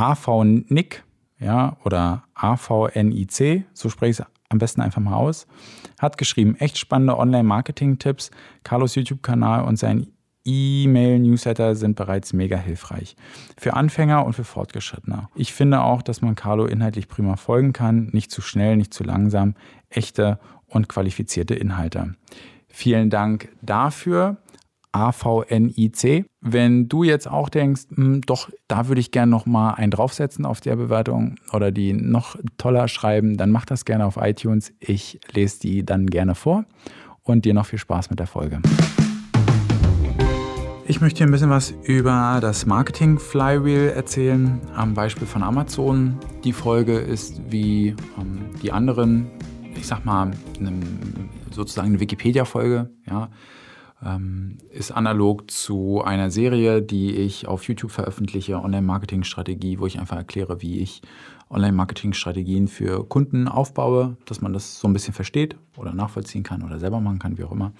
AVNIC, ja, oder AVNIC, so spreche ich es am besten einfach mal aus, hat geschrieben, echt spannende Online-Marketing-Tipps. Carlos YouTube-Kanal und sein E-Mail-Newsletter sind bereits mega hilfreich. Für Anfänger und für Fortgeschrittene. Ich finde auch, dass man Carlo inhaltlich prima folgen kann. Nicht zu schnell, nicht zu langsam. Echte und qualifizierte Inhalte. Vielen Dank dafür. AVNIC. Wenn du jetzt auch denkst, hm, doch, da würde ich gerne noch mal einen draufsetzen auf der Bewertung oder die noch toller schreiben, dann mach das gerne auf iTunes. Ich lese die dann gerne vor und dir noch viel Spaß mit der Folge. Ich möchte dir ein bisschen was über das Marketing Flywheel erzählen, am Beispiel von Amazon. Die Folge ist wie ähm, die anderen, ich sag mal, sozusagen eine Wikipedia-Folge. Ja ähm, ist analog zu einer Serie, die ich auf YouTube veröffentliche, Online-Marketing-Strategie, wo ich einfach erkläre, wie ich Online-Marketing-Strategien für Kunden aufbaue, dass man das so ein bisschen versteht oder nachvollziehen kann oder selber machen kann, wie auch immer.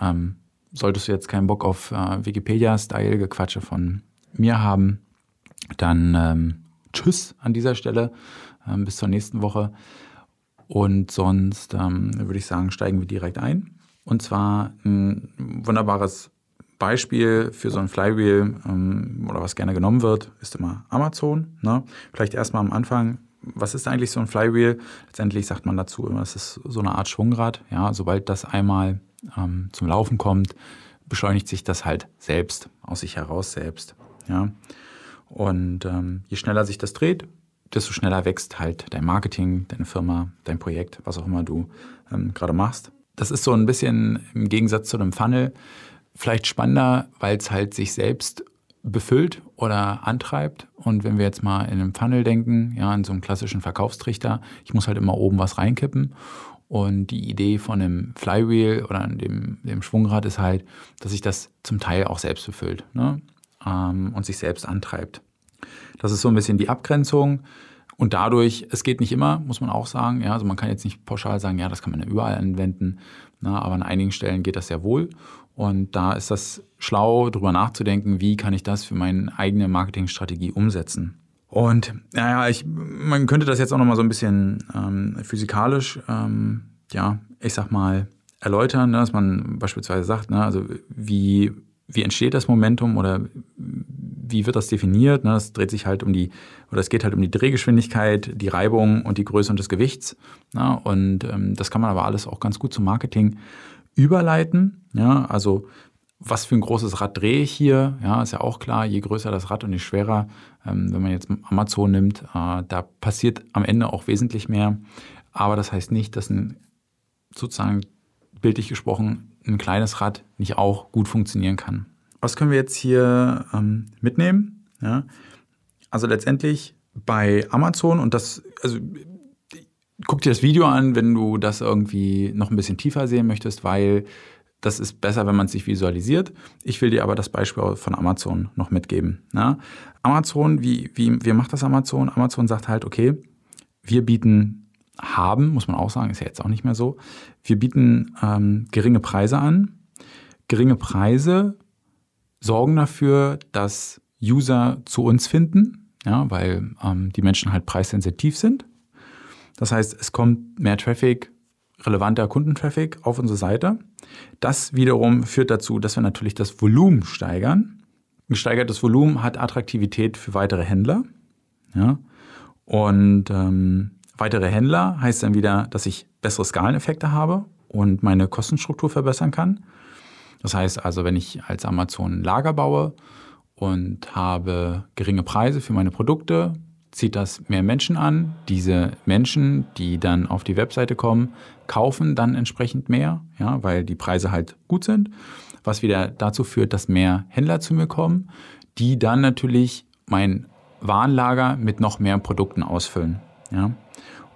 Ähm, solltest du jetzt keinen Bock auf äh, Wikipedia-Style-Gequatsche von mir haben, dann ähm, tschüss an dieser Stelle. Ähm, bis zur nächsten Woche. Und sonst ähm, würde ich sagen, steigen wir direkt ein. Und zwar ein wunderbares Beispiel für so ein Flywheel ähm, oder was gerne genommen wird, ist immer Amazon. Ne? Vielleicht erstmal am Anfang, was ist eigentlich so ein Flywheel? Letztendlich sagt man dazu immer, es ist so eine Art Schwungrad. Ja? Sobald das einmal ähm, zum Laufen kommt, beschleunigt sich das halt selbst, aus sich heraus selbst. Ja? Und ähm, je schneller sich das dreht, desto schneller wächst halt dein Marketing, deine Firma, dein Projekt, was auch immer du ähm, gerade machst. Das ist so ein bisschen im Gegensatz zu einem Funnel vielleicht spannender, weil es halt sich selbst befüllt oder antreibt. Und wenn wir jetzt mal in einem Funnel denken, ja, in so einem klassischen Verkaufstrichter, ich muss halt immer oben was reinkippen. Und die Idee von einem Flywheel oder dem, dem Schwungrad ist halt, dass sich das zum Teil auch selbst befüllt ne? ähm, und sich selbst antreibt. Das ist so ein bisschen die Abgrenzung. Und dadurch, es geht nicht immer, muss man auch sagen. Ja, also man kann jetzt nicht pauschal sagen, ja, das kann man ja überall anwenden. Na, aber an einigen Stellen geht das sehr wohl. Und da ist das schlau, darüber nachzudenken, wie kann ich das für meine eigene Marketingstrategie umsetzen. Und naja, ich, man könnte das jetzt auch nochmal so ein bisschen ähm, physikalisch, ähm, ja, ich sag mal, erläutern, ne, dass man beispielsweise sagt, ne, also wie, wie entsteht das Momentum oder wie wird das definiert? Ne? Es dreht sich halt um die, oder es geht halt um die Drehgeschwindigkeit, die Reibung und die Größe und des Gewichts. Ne? Und ähm, das kann man aber alles auch ganz gut zum Marketing überleiten. Also was für ein großes Rad drehe ich hier? Ja, ist ja auch klar, je größer das Rad und je schwerer, ähm, wenn man jetzt Amazon nimmt, äh, da passiert am Ende auch wesentlich mehr. Aber das heißt nicht, dass ein sozusagen bildlich gesprochen ein kleines Rad nicht auch gut funktionieren kann was können wir jetzt hier ähm, mitnehmen? Ja? Also letztendlich bei Amazon und das, also guck dir das Video an, wenn du das irgendwie noch ein bisschen tiefer sehen möchtest, weil das ist besser, wenn man es sich visualisiert. Ich will dir aber das Beispiel von Amazon noch mitgeben. Ja? Amazon, wie, wie, wie macht das Amazon? Amazon sagt halt, okay, wir bieten haben, muss man auch sagen, ist ja jetzt auch nicht mehr so. Wir bieten ähm, geringe Preise an. Geringe Preise sorgen dafür, dass User zu uns finden, ja, weil ähm, die Menschen halt preissensitiv sind. Das heißt, es kommt mehr Traffic, relevanter Kundentraffic auf unsere Seite. Das wiederum führt dazu, dass wir natürlich das Volumen steigern. Gesteigertes Volumen hat Attraktivität für weitere Händler. Ja? Und ähm, weitere Händler heißt dann wieder, dass ich bessere Skaleneffekte habe und meine Kostenstruktur verbessern kann. Das heißt also, wenn ich als Amazon Lager baue und habe geringe Preise für meine Produkte, zieht das mehr Menschen an. Diese Menschen, die dann auf die Webseite kommen, kaufen dann entsprechend mehr, ja, weil die Preise halt gut sind, was wieder dazu führt, dass mehr Händler zu mir kommen, die dann natürlich mein Warenlager mit noch mehr Produkten ausfüllen. Ja.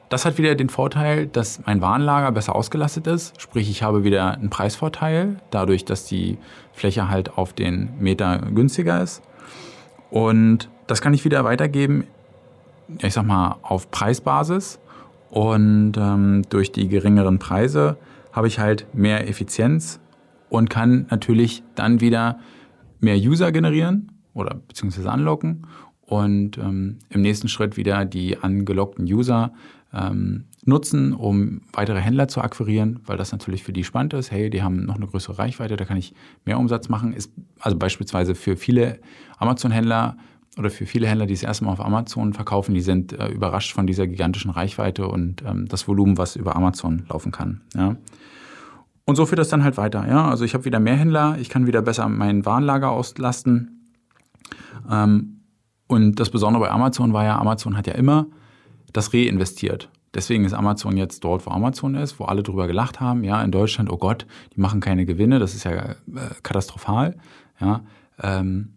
Das hat wieder den Vorteil, dass mein Warenlager besser ausgelastet ist. Sprich, ich habe wieder einen Preisvorteil, dadurch, dass die Fläche halt auf den Meter günstiger ist. Und das kann ich wieder weitergeben, ich sag mal, auf Preisbasis. Und ähm, durch die geringeren Preise habe ich halt mehr Effizienz und kann natürlich dann wieder mehr User generieren oder beziehungsweise anlocken und ähm, im nächsten Schritt wieder die angelockten User ähm, nutzen, um weitere Händler zu akquirieren, weil das natürlich für die spannend ist. Hey, die haben noch eine größere Reichweite, da kann ich mehr Umsatz machen. Ist also beispielsweise für viele Amazon-Händler oder für viele Händler, die das erste Mal auf Amazon verkaufen, die sind äh, überrascht von dieser gigantischen Reichweite und ähm, das Volumen, was über Amazon laufen kann. Ja. Und so führt das dann halt weiter. Ja. Also ich habe wieder mehr Händler, ich kann wieder besser mein Warenlager auslasten. Ähm, und das Besondere bei Amazon war ja, Amazon hat ja immer das reinvestiert. Deswegen ist Amazon jetzt dort, wo Amazon ist, wo alle drüber gelacht haben. Ja, in Deutschland, oh Gott, die machen keine Gewinne, das ist ja äh, katastrophal. Ja, ähm,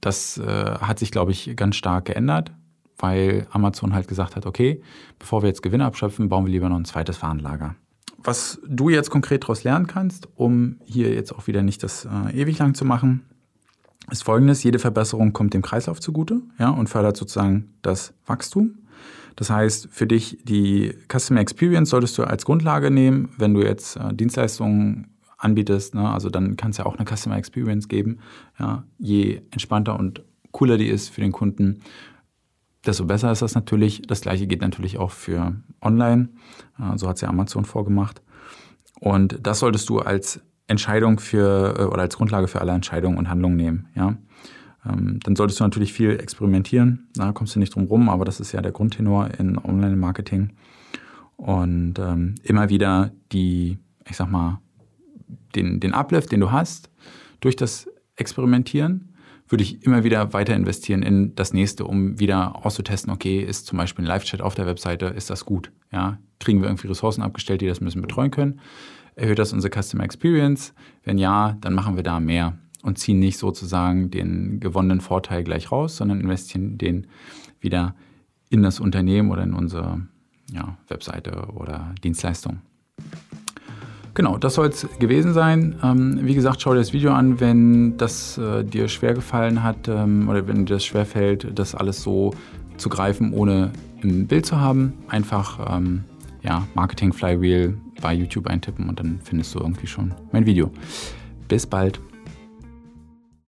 das äh, hat sich, glaube ich, ganz stark geändert, weil Amazon halt gesagt hat, okay, bevor wir jetzt Gewinne abschöpfen, bauen wir lieber noch ein zweites Warenlager. Was du jetzt konkret daraus lernen kannst, um hier jetzt auch wieder nicht das äh, ewig lang zu machen, ist folgendes: Jede Verbesserung kommt dem Kreislauf zugute ja, und fördert sozusagen das Wachstum. Das heißt, für dich die Customer Experience solltest du als Grundlage nehmen, wenn du jetzt äh, Dienstleistungen anbietest. Ne? Also dann kann es ja auch eine Customer Experience geben. Ja? Je entspannter und cooler die ist für den Kunden, desto besser ist das natürlich. Das gleiche geht natürlich auch für Online. Äh, so hat es ja Amazon vorgemacht. Und das solltest du als Entscheidung für äh, oder als Grundlage für alle Entscheidungen und Handlungen nehmen. Ja? Ähm, dann solltest du natürlich viel experimentieren. Da kommst du nicht drum rum, aber das ist ja der Grundtenor in Online-Marketing. Und ähm, immer wieder die, ich sag mal, den, den Uplift, den du hast, durch das Experimentieren, würde ich immer wieder weiter investieren in das nächste, um wieder auszutesten, okay, ist zum Beispiel ein Live-Chat auf der Webseite, ist das gut? Ja, kriegen wir irgendwie Ressourcen abgestellt, die das müssen betreuen können? Erhöht das unsere Customer Experience? Wenn ja, dann machen wir da mehr und ziehen nicht sozusagen den gewonnenen Vorteil gleich raus, sondern investieren den wieder in das Unternehmen oder in unsere ja, Webseite oder Dienstleistung. Genau, das soll es gewesen sein. Ähm, wie gesagt, schau dir das Video an, wenn das äh, dir schwer gefallen hat ähm, oder wenn dir das schwer fällt, das alles so zu greifen, ohne ein Bild zu haben. Einfach ähm, ja, Marketing Flywheel bei YouTube eintippen und dann findest du irgendwie schon mein Video. Bis bald.